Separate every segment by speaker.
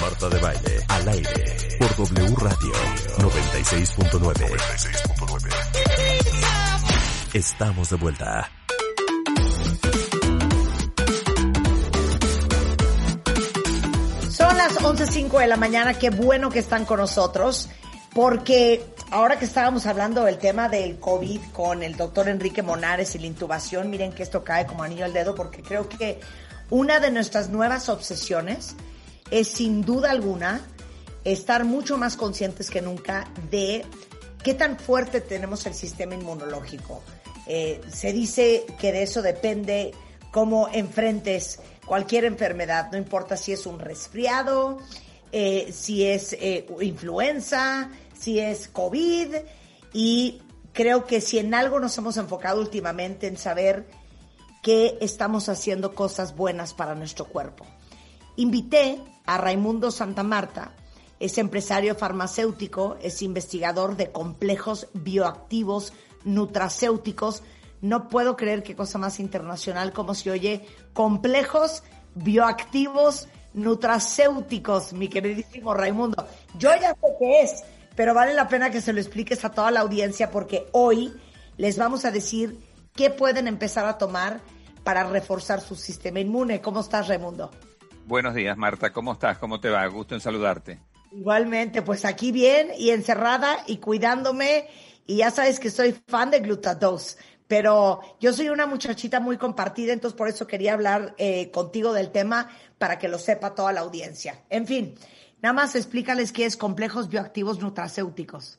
Speaker 1: Marta de Baile, al aire, por W Radio 96.9. Estamos de vuelta.
Speaker 2: Son las 11.05 de la mañana, qué bueno que están con nosotros, porque ahora que estábamos hablando del tema del COVID con el doctor Enrique Monares y la intubación, miren que esto cae como anillo al dedo, porque creo que una de nuestras nuevas obsesiones es sin duda alguna estar mucho más conscientes que nunca de qué tan fuerte tenemos el sistema inmunológico. Eh, se dice que de eso depende cómo enfrentes cualquier enfermedad, no importa si es un resfriado, eh, si es eh, influenza, si es COVID, y creo que si en algo nos hemos enfocado últimamente en saber que estamos haciendo cosas buenas para nuestro cuerpo. Invité a Raimundo Santa Marta, es empresario farmacéutico, es investigador de complejos bioactivos nutracéuticos. No puedo creer qué cosa más internacional como se oye complejos bioactivos nutracéuticos, mi queridísimo Raimundo. Yo ya sé qué es, pero vale la pena que se lo expliques a toda la audiencia porque hoy les vamos a decir qué pueden empezar a tomar para reforzar su sistema inmune. ¿Cómo estás, Raimundo?
Speaker 3: Buenos días, Marta. ¿Cómo estás? ¿Cómo te va? Gusto en saludarte.
Speaker 2: Igualmente, pues aquí bien y encerrada y cuidándome. Y ya sabes que soy fan de Glutados, pero yo soy una muchachita muy compartida, entonces por eso quería hablar eh, contigo del tema para que lo sepa toda la audiencia. En fin, nada más explícales qué es complejos bioactivos nutracéuticos.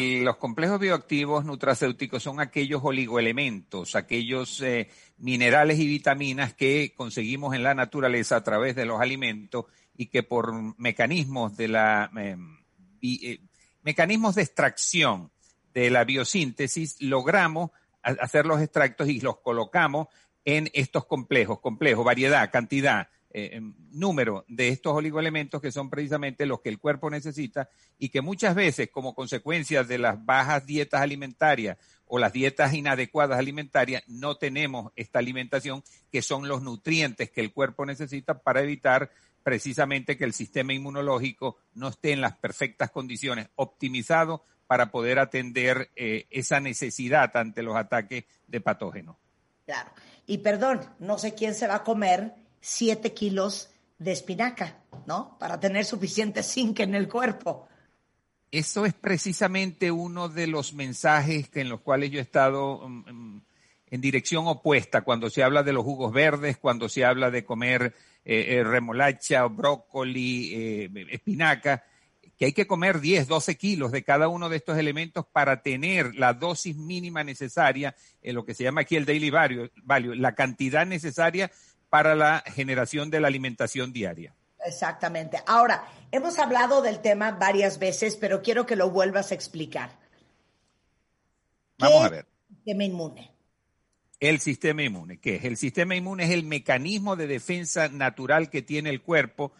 Speaker 3: Los complejos bioactivos nutracéuticos son aquellos oligoelementos, aquellos eh, minerales y vitaminas que conseguimos en la naturaleza a través de los alimentos y que por mecanismos de la em, eh, mecanismos de extracción de la biosíntesis logramos hacer los extractos y los colocamos en estos complejos, complejos, variedad, cantidad, eh, em, número de estos oligoelementos que son precisamente los que el cuerpo necesita y que muchas veces como consecuencia de las bajas dietas alimentarias o las dietas inadecuadas alimentarias no tenemos esta alimentación que son los nutrientes que el cuerpo necesita para evitar precisamente que el sistema inmunológico no esté en las perfectas condiciones, optimizado para poder atender eh, esa necesidad ante los ataques de patógenos.
Speaker 2: Claro. Y perdón, no sé quién se va a comer siete kilos de espinaca, ¿no? Para tener suficiente zinc en el cuerpo.
Speaker 3: Eso es precisamente uno de los mensajes en los cuales yo he estado mm, mm, en dirección opuesta cuando se habla de los jugos verdes, cuando se habla de comer eh, eh, remolacha, brócoli, espinaca que hay que comer 10, 12 kilos de cada uno de estos elementos para tener la dosis mínima necesaria, en lo que se llama aquí el daily value, la cantidad necesaria para la generación de la alimentación diaria.
Speaker 2: Exactamente. Ahora, hemos hablado del tema varias veces, pero quiero que lo vuelvas a explicar.
Speaker 3: Vamos a ver.
Speaker 2: El sistema inmune.
Speaker 3: El sistema inmune, ¿qué es? El sistema inmune es el mecanismo de defensa natural que tiene el cuerpo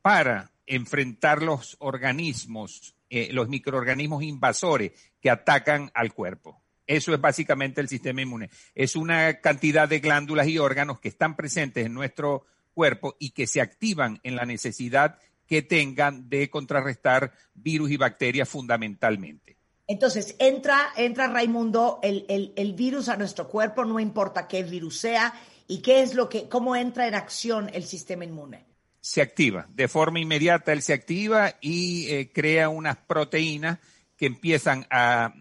Speaker 3: para enfrentar los organismos, eh, los microorganismos invasores que atacan al cuerpo. Eso es básicamente el sistema inmune. Es una cantidad de glándulas y órganos que están presentes en nuestro cuerpo y que se activan en la necesidad que tengan de contrarrestar virus y bacterias fundamentalmente.
Speaker 2: Entonces, entra, entra Raimundo, el, el, virus a nuestro cuerpo, no importa qué virus sea, y qué es lo que, cómo entra en acción el sistema inmune
Speaker 3: se activa. De forma inmediata él se activa y eh, crea unas proteínas que empiezan a,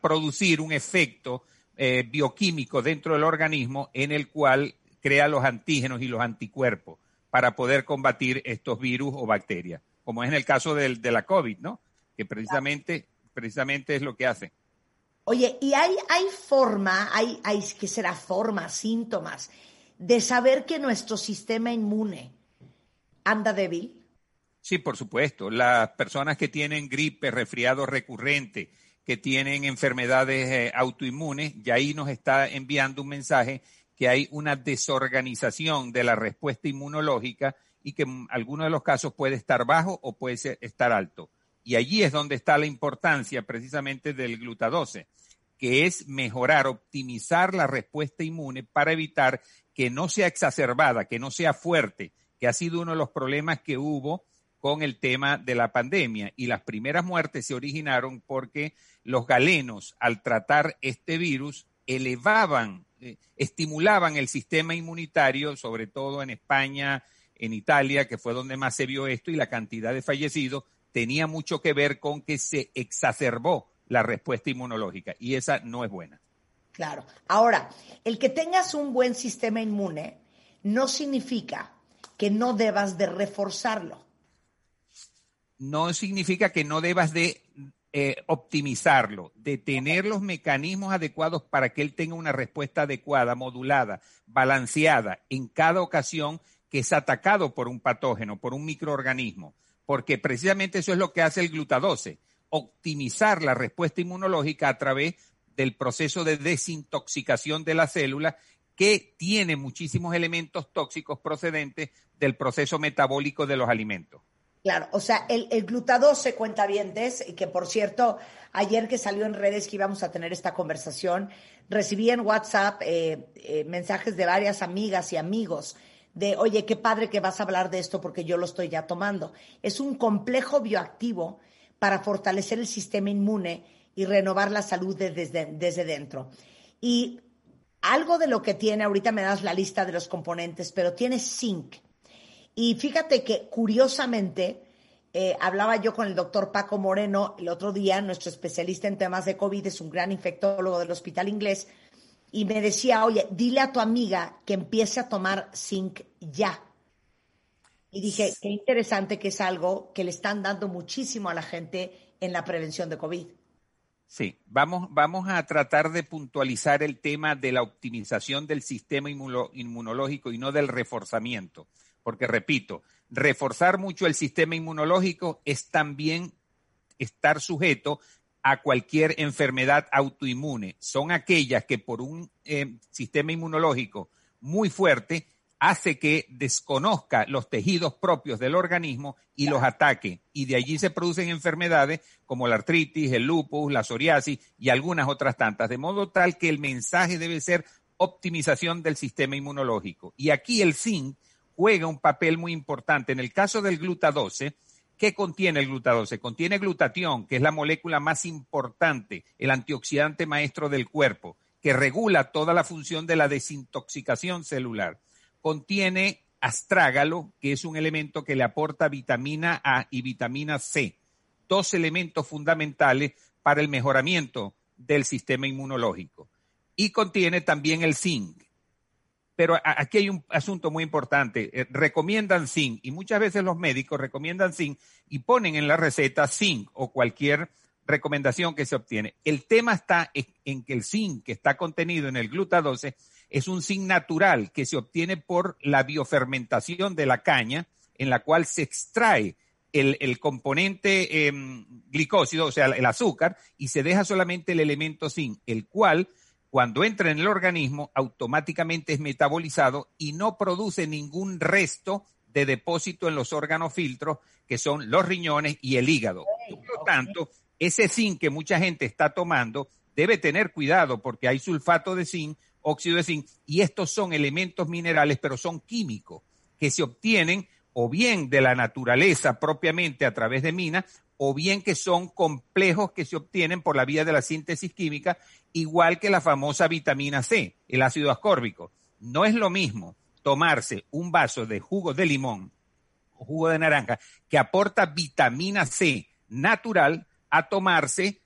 Speaker 3: producir un efecto eh, bioquímico dentro del organismo en el cual crea los antígenos y los anticuerpos para poder combatir estos virus o bacterias, como es en el caso de la COVID, ¿no? Que precisamente, precisamente es lo que hace.
Speaker 2: Oye, ¿y hay, hay forma, hay, hay, que será forma, síntomas, de saber que nuestro sistema inmune anda débil?
Speaker 3: Sí, por supuesto. Las personas que tienen gripe, resfriado recurrente, que tienen enfermedades eh, autoinmunes, ya ahí nos está enviando un mensaje que hay una desorganización de la respuesta inmunológica y que en algunos de los casos puede estar bajo o puede estar alto. Y allí es donde está la importancia precisamente del glutadose, que es mejorar, optimizar la respuesta inmune para evitar que no sea exacerbada, que no sea fuerte, que ha sido uno de los problemas que hubo con el tema de la pandemia. Y las primeras muertes se originaron porque los galenos, al tratar este virus, elevaban, eh, estimulaban el sistema inmunitario, sobre todo en España, en Italia, que fue donde más se vio esto, y la cantidad de fallecidos tenía mucho que ver con que se exacerbó la respuesta inmunológica, y esa no es buena.
Speaker 2: Claro. Ahora, el que tengas un buen sistema inmune no significa que no debas de reforzarlo.
Speaker 3: No significa que no debas de eh, optimizarlo, de tener los mecanismos adecuados para que él tenga una respuesta adecuada, modulada, balanceada en cada ocasión que es atacado por un patógeno, por un microorganismo, porque precisamente eso es lo que hace el glutadose, optimizar la respuesta inmunológica a través del proceso de desintoxicación de la célula que tiene muchísimos elementos tóxicos procedentes del proceso metabólico de los alimentos.
Speaker 2: Claro, o sea, el, el glutadose cuenta bien, y que por cierto, ayer que salió en redes que íbamos a tener esta conversación, recibí en WhatsApp eh, eh, mensajes de varias amigas y amigos de, oye, qué padre que vas a hablar de esto porque yo lo estoy ya tomando. Es un complejo bioactivo para fortalecer el sistema inmune y renovar la salud desde, desde dentro. Y algo de lo que tiene, ahorita me das la lista de los componentes, pero tiene zinc y fíjate que curiosamente, eh, hablaba yo con el doctor Paco Moreno el otro día, nuestro especialista en temas de COVID, es un gran infectólogo del hospital inglés, y me decía, oye, dile a tu amiga que empiece a tomar zinc ya. Y dije, qué interesante que es algo que le están dando muchísimo a la gente en la prevención de COVID.
Speaker 3: Sí, vamos, vamos a tratar de puntualizar el tema de la optimización del sistema inmunológico y no del reforzamiento porque repito, reforzar mucho el sistema inmunológico es también estar sujeto a cualquier enfermedad autoinmune. Son aquellas que por un eh, sistema inmunológico muy fuerte hace que desconozca los tejidos propios del organismo y los ataque. Y de allí se producen enfermedades como la artritis, el lupus, la psoriasis y algunas otras tantas. De modo tal que el mensaje debe ser optimización del sistema inmunológico. Y aquí el zinc juega un papel muy importante. En el caso del glutadose, ¿qué contiene el glutadose? Contiene glutatión, que es la molécula más importante, el antioxidante maestro del cuerpo, que regula toda la función de la desintoxicación celular. Contiene astrágalo, que es un elemento que le aporta vitamina A y vitamina C, dos elementos fundamentales para el mejoramiento del sistema inmunológico. Y contiene también el zinc, pero aquí hay un asunto muy importante. Eh, recomiendan zinc y muchas veces los médicos recomiendan zinc y ponen en la receta zinc o cualquier recomendación que se obtiene. El tema está en que el zinc que está contenido en el glutadose es un zinc natural que se obtiene por la biofermentación de la caña, en la cual se extrae el, componente glicósido, o sea, el azúcar, y se deja solamente el elemento zinc, el cual cuando entra en el organismo, automáticamente es metabolizado y no produce ningún resto de depósito en los órganos filtros, que son los riñones y el hígado. Por lo tanto, ese zinc que mucha gente está tomando debe tener cuidado porque hay sulfato de zinc, óxido de zinc, y estos son elementos minerales, pero son químicos que se obtienen o bien de la naturaleza propiamente a través de minas, o bien que son complejos que se obtienen por la vía de la síntesis química igual que la famosa vitamina C, el ácido ascórbico. No es lo mismo tomarse un vaso de jugo de limón o jugo de naranja que aporta vitamina C natural a tomarse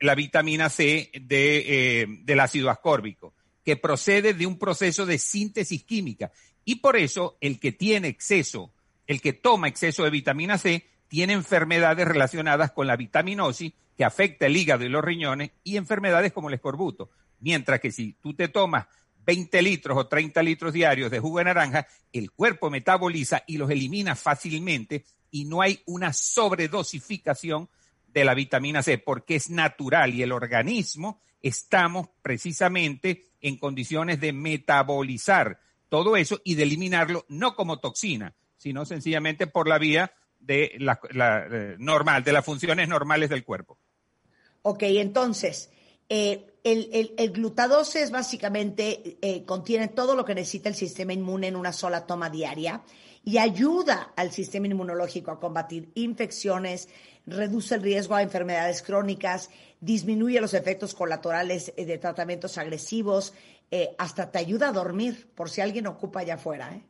Speaker 3: la vitamina C de, eh, del ácido ascórbico, que procede de un proceso de síntesis química. Y por eso el que tiene exceso, el que toma exceso de vitamina C, tiene enfermedades relacionadas con la vitaminosis que afecta el hígado y los riñones y enfermedades como el escorbuto. Mientras que si tú te tomas 20 litros o 30 litros diarios de jugo de naranja, el cuerpo metaboliza y los elimina fácilmente y no hay una sobredosificación de la vitamina C porque es natural y el organismo estamos precisamente en condiciones de metabolizar todo eso y de eliminarlo no como toxina, sino sencillamente por la vía de la, eh, normal, de las funciones normales del cuerpo.
Speaker 2: Ok, entonces, eh, el, el, es básicamente, eh, contiene todo lo que necesita el sistema inmune en una sola toma diaria y ayuda al sistema inmunológico a combatir infecciones, reduce el riesgo a enfermedades crónicas, disminuye los efectos colaterales de tratamientos agresivos, hasta te ayuda a dormir, por si alguien ocupa allá afuera. ¿eh?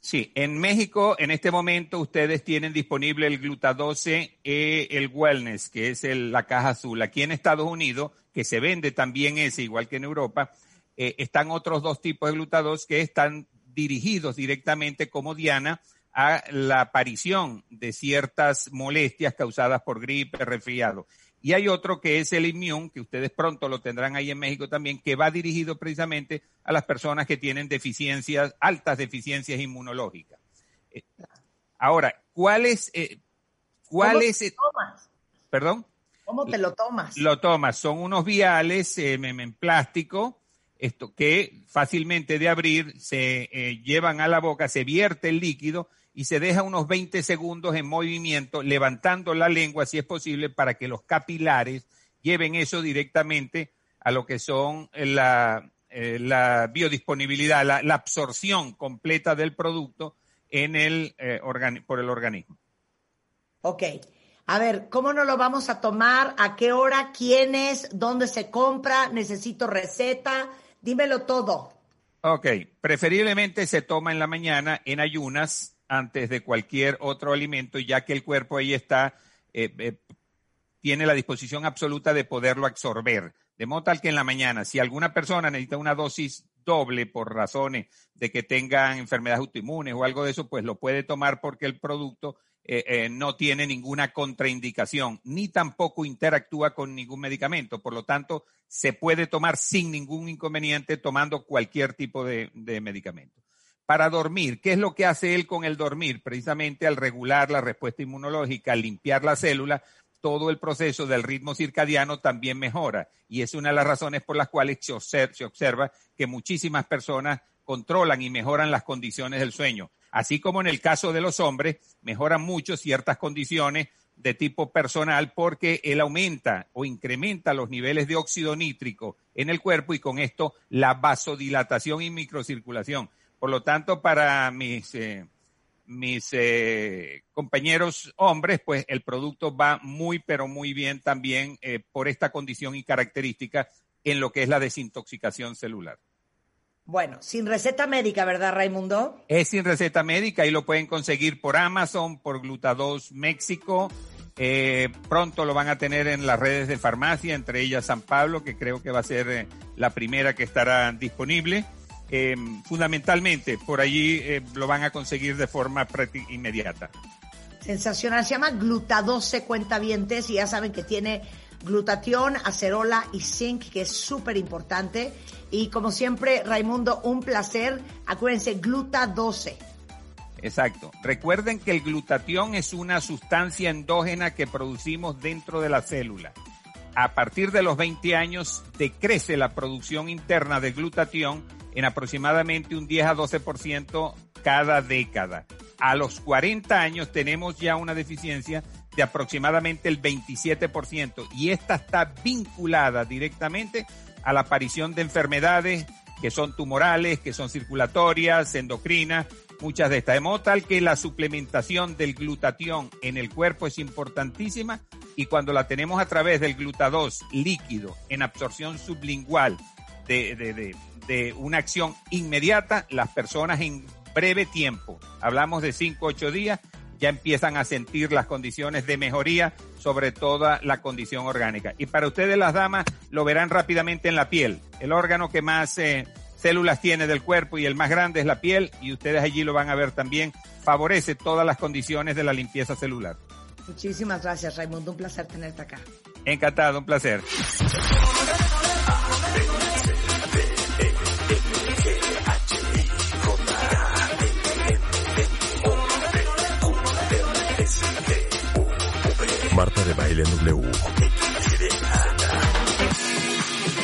Speaker 3: Sí, en México en este momento ustedes tienen disponible el glutadose e el wellness, que es la caja azul. Aquí en Estados Unidos, que se vende también ese, igual que en Europa, eh, están otros dos tipos de glutadose que están dirigidos directamente como Diana a la aparición de ciertas molestias causadas por gripe, resfriado. Y hay otro que es el Immune, que ustedes pronto lo tendrán ahí en México también, que va dirigido precisamente a las personas que tienen deficiencias, altas deficiencias inmunológicas. Eh, ahora, ¿cuál es... Eh, ¿Cuál es...
Speaker 2: Te tomas?
Speaker 3: ¿Perdón?
Speaker 2: ¿Cómo te lo tomas?
Speaker 3: Lo tomas, son unos viales eh, en plástico, esto que fácilmente de abrir, se llevan a la boca, se vierte el líquido y se deja unos 20 segundos en movimiento, levantando la lengua si es posible para que los capilares lleven eso directamente a lo que son la, eh, la biodisponibilidad, la, absorción completa del producto en el, eh, por el organismo.
Speaker 2: Ok. A ver, ¿cómo nos lo vamos a tomar? ¿A qué hora? ¿Quiénes? ¿Dónde se compra? ¿Necesito receta? Dímelo todo.
Speaker 3: Ok, preferiblemente se toma en la mañana en ayunas antes de cualquier otro alimento, ya que el cuerpo ahí está, eh, eh, tiene la disposición absoluta de poderlo absorber. De modo tal que en la mañana, si alguna persona necesita una dosis doble por razones de que tengan enfermedades autoinmunes o algo de eso, pues lo puede tomar porque el producto eh, no tiene ninguna contraindicación, ni tampoco interactúa con ningún medicamento. Por lo tanto, se puede tomar sin ningún inconveniente tomando cualquier tipo de medicamento para dormir. ¿Qué es lo que hace él con el dormir? Precisamente al regular la respuesta inmunológica, al limpiar la célula, todo el proceso del ritmo circadiano también mejora. Y es una de las razones por las cuales se observa, que muchísimas personas controlan y mejoran las condiciones del sueño. Así como en el caso de los hombres, mejoran mucho ciertas condiciones de tipo personal porque él aumenta o incrementa los niveles de óxido nítrico en el cuerpo y con esto la vasodilatación y microcirculación. Por lo tanto, para mis, eh, mis eh, compañeros hombres, pues el producto va muy, pero muy bien también eh, por esta condición y característica en lo que es la desintoxicación celular.
Speaker 2: Bueno, sin receta médica, ¿verdad, Raimundo?
Speaker 3: Es sin receta médica y lo pueden conseguir por Amazon, por Glutados México. pronto lo van a tener en las redes de farmacia, entre ellas San Pablo, que creo que va a ser la primera que estará disponible. Eh, fundamentalmente por allí eh, lo van a conseguir de forma inmediata.
Speaker 2: Sensacional, se llama glutadose cuentavientes y ya saben que tiene glutatión, acerola y zinc, que es súper importante. Y como siempre, Raimundo, un placer. Acuérdense, glutadose.
Speaker 3: Exacto. Recuerden que el glutatión es una sustancia endógena que producimos dentro de la célula. A partir de los 20 años decrece la producción interna de glutatión en aproximadamente un 10 a 12% cada década. A los 40 años tenemos ya una deficiencia de aproximadamente el 27% y esta está vinculada directamente a la aparición de enfermedades que son tumorales, que son circulatorias, endocrinas, muchas de estas. De modo tal que la suplementación del glutatión en el cuerpo es importantísima y cuando la tenemos a través del glutados líquido en absorción sublingual de, de, de una acción inmediata, las personas en breve tiempo, hablamos de 5 o 8 días, ya empiezan a sentir las condiciones de mejoría sobre toda la condición orgánica. Y para ustedes las damas lo verán rápidamente en la piel. El órgano que más eh, células tiene del cuerpo y el más grande es la piel y ustedes allí lo van a ver también. Favorece todas las condiciones de la limpieza celular.
Speaker 2: Muchísimas gracias Raimundo, un placer tenerte acá.
Speaker 3: Encantado, un placer.
Speaker 1: Marta de Baile W.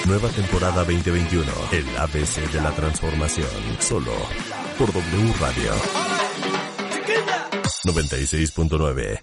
Speaker 1: Nueva temporada 2021. El ABC de la transformación. Solo por W Radio. 96.9.